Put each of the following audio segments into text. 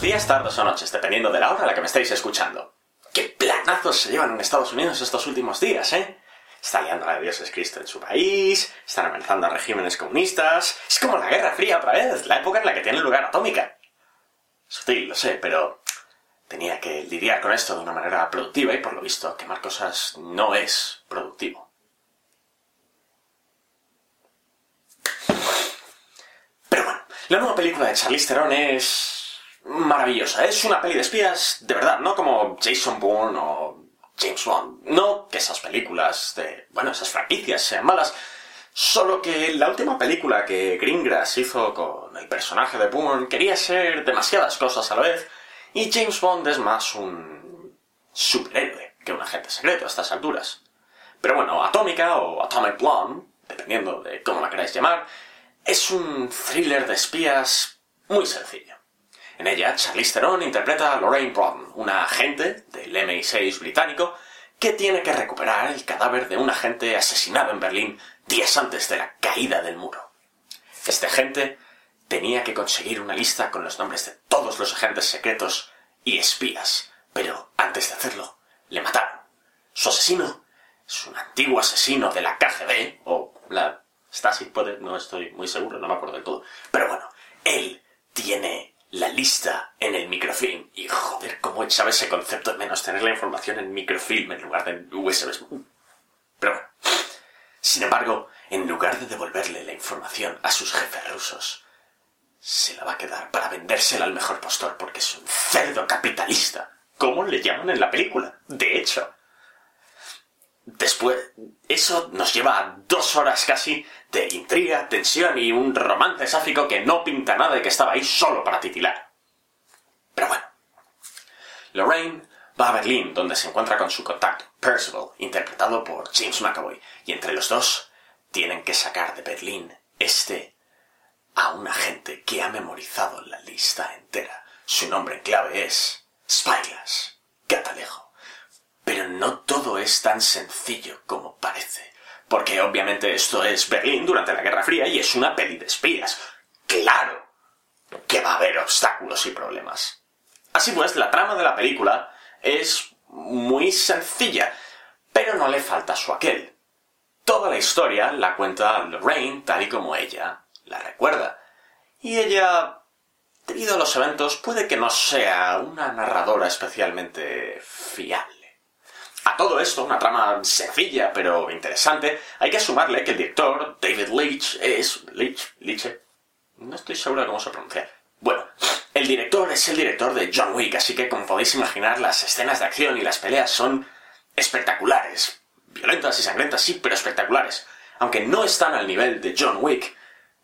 días, tardes o noches, dependiendo de la hora a la que me estáis escuchando. ¡Qué planazos se llevan en Estados Unidos estos últimos días, eh! Está liando a Dios es Cristo en su país, están amenazando a regímenes comunistas. Es como la Guerra Fría otra vez, la época en la que tiene lugar atómica. Sutil, lo sé, pero tenía que lidiar con esto de una manera productiva y por lo visto quemar cosas no es productivo. Pero bueno, la nueva película de Charlize Theron es maravillosa. Es una peli de espías de verdad, no como Jason Bourne o James Bond. No que esas películas de, bueno, esas franquicias sean malas, solo que la última película que Greengrass hizo con el personaje de Bourne quería ser demasiadas cosas a la vez, y James Bond es más un superhéroe que un agente secreto a estas alturas. Pero bueno, Atómica o Atomic Blonde, dependiendo de cómo la queráis llamar, es un thriller de espías muy sencillo. En ella, Charlize Theron interpreta a Lorraine Broughton, una agente del MI6 británico que tiene que recuperar el cadáver de un agente asesinado en Berlín días antes de la caída del muro. Este agente tenía que conseguir una lista con los nombres de todos los agentes secretos y espías, pero antes de hacerlo, le mataron. Su asesino es un antiguo asesino de la KGB, o la Stasi, puede, no estoy muy seguro, no me acuerdo del todo. Pero bueno, él tiene la lista en el microfilm. Y joder, cómo echaba ese concepto de menos tener la información en microfilm en lugar de en USB. Pero bueno. Sin embargo, en lugar de devolverle la información a sus jefes rusos, se la va a quedar para vendérsela al mejor postor porque es un cerdo capitalista. ¿Cómo le llaman en la película? De hecho. Después, eso nos lleva a dos horas casi de intriga, tensión y un romance sáfico que no pinta nada y que estaba ahí solo para titilar. Pero bueno. Lorraine va a Berlín, donde se encuentra con su contacto, Percival, interpretado por James McAvoy, y entre los dos tienen que sacar de Berlín este a un agente que ha memorizado la lista entera. Su nombre en clave es Spyglass, Catalejo. Pero no es tan sencillo como parece. Porque obviamente esto es Berlín durante la Guerra Fría y es una peli de espías. ¡Claro! Que va a haber obstáculos y problemas. Así pues, la trama de la película es muy sencilla, pero no le falta su aquel. Toda la historia la cuenta Lorraine tal y como ella la recuerda. Y ella, debido a los eventos, puede que no sea una narradora especialmente fiable. A todo esto, una trama sencilla pero interesante, hay que sumarle que el director, David Leitch, es... Leitch, Leitch, no estoy seguro de cómo se pronuncia. Bueno, el director es el director de John Wick, así que como podéis imaginar, las escenas de acción y las peleas son espectaculares. Violentas y sangrientas, sí, pero espectaculares. Aunque no están al nivel de John Wick,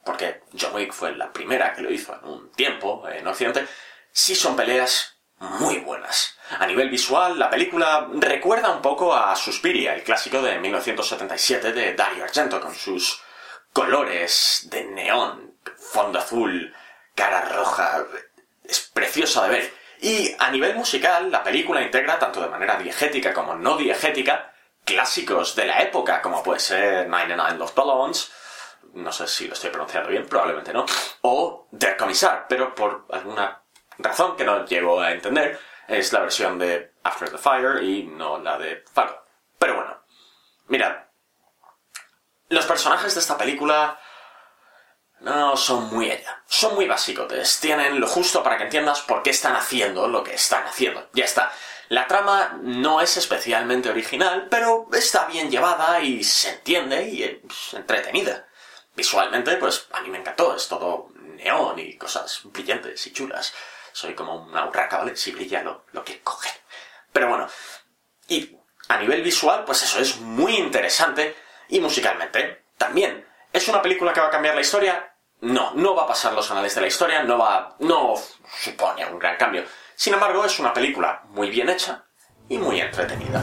porque John Wick fue la primera que lo hizo en un tiempo en Occidente, sí son peleas muy buenas. A nivel visual, la película recuerda un poco a Suspiria, el clásico de 1977 de Dario Argento, con sus colores de neón, fondo azul, cara roja. Es preciosa de ver. Y a nivel musical, la película integra, tanto de manera diegética como no diegética, clásicos de la época, como puede ser 99 Love Balloons, no sé si lo estoy pronunciando bien, probablemente no, o Der Commissar, pero por alguna razón que no llego a entender, es la versión de After the Fire y no la de Fargo. Pero bueno, mirad, los personajes de esta película no son muy ella, son muy básicos, tienen lo justo para que entiendas por qué están haciendo lo que están haciendo. Ya está. La trama no es especialmente original, pero está bien llevada y se entiende y es entretenida. Visualmente, pues a mí me encantó, es todo neón y cosas brillantes y chulas. Soy como una urraca, ¿vale? Si brilla lo, lo que coge. Pero bueno, y a nivel visual, pues eso es muy interesante y musicalmente también. ¿Es una película que va a cambiar la historia? No, no va a pasar los anales de la historia, no va, no supone un gran cambio. Sin embargo, es una película muy bien hecha y muy entretenida.